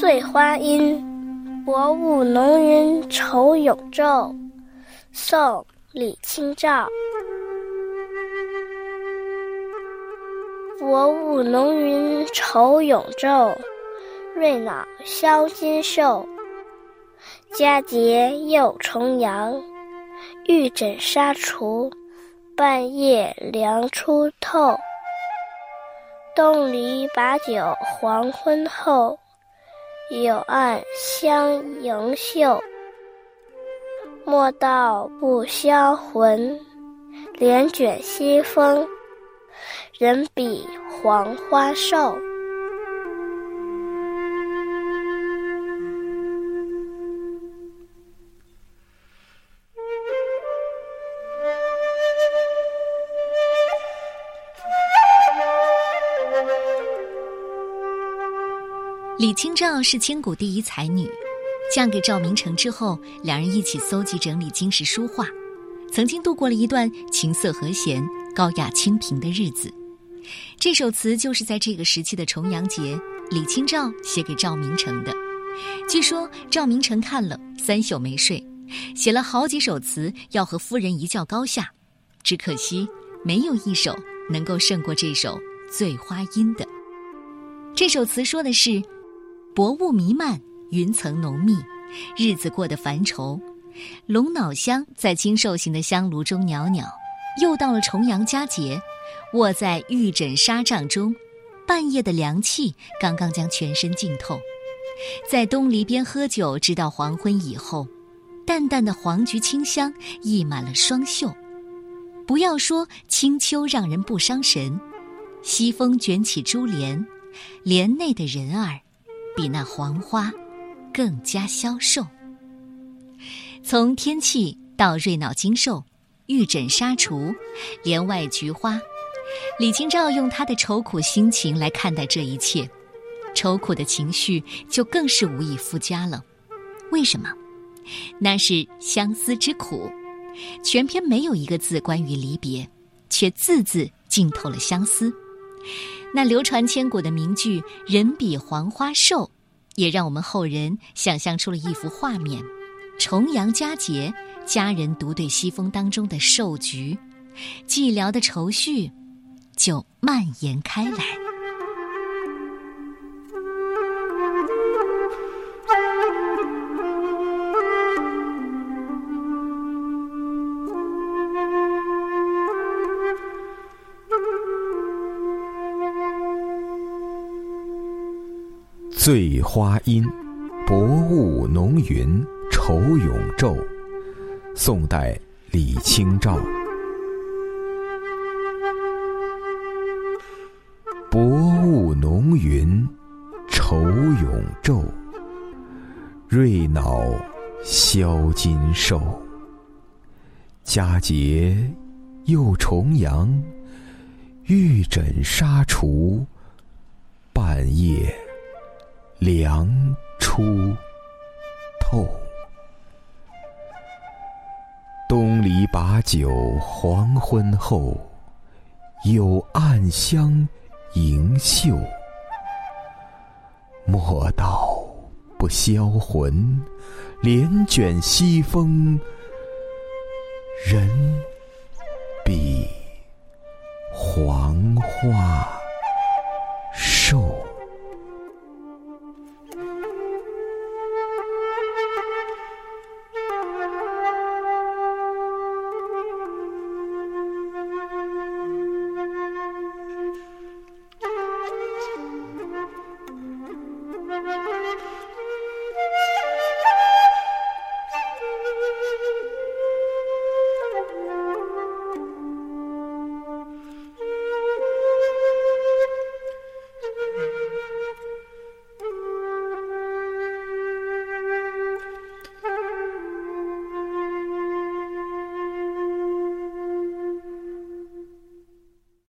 醉花阴，薄雾浓云愁永昼。宋·李清照。薄雾浓云愁永昼，瑞脑消金兽。佳节又重阳，玉枕纱厨，半夜凉初透。东篱把酒黄昏后，柳暗香盈袖。莫道不销魂，帘卷西风，人比黄花瘦。李清照是千古第一才女，嫁给赵明诚之后，两人一起搜集整理金石书画，曾经度过了一段琴瑟和弦、高雅清贫的日子。这首词就是在这个时期的重阳节，李清照写给赵明诚的。据说赵明诚看了三宿没睡，写了好几首词要和夫人一较高下，只可惜没有一首能够胜过这首《醉花阴》的。这首词说的是。薄雾弥漫，云层浓密，日子过得烦愁。龙脑香在金兽形的香炉中袅袅。又到了重阳佳节，卧在玉枕纱帐中，半夜的凉气刚刚将全身浸透。在东篱边喝酒，直到黄昏以后，淡淡的黄菊清香溢满了双袖。不要说清秋让人不伤神，西风卷起珠帘，帘内的人儿。比那黄花更加消瘦。从天气到瑞脑精瘦，玉枕纱厨，帘外菊花，李清照用她的愁苦心情来看待这一切，愁苦的情绪就更是无以复加了。为什么？那是相思之苦。全篇没有一个字关于离别，却字字浸透了相思。那流传千古的名句“人比黄花瘦”，也让我们后人想象出了一幅画面：重阳佳节，家人独对西风当中的瘦菊，寂寥的愁绪就蔓延开来。醉花阴，薄雾浓云愁永昼。宋代，李清照。薄雾浓云愁永昼，瑞脑消金兽。佳节又重阳，玉枕纱厨，把酒黄昏后，有暗香盈袖。莫道不销魂，帘卷西风，人比黄花瘦。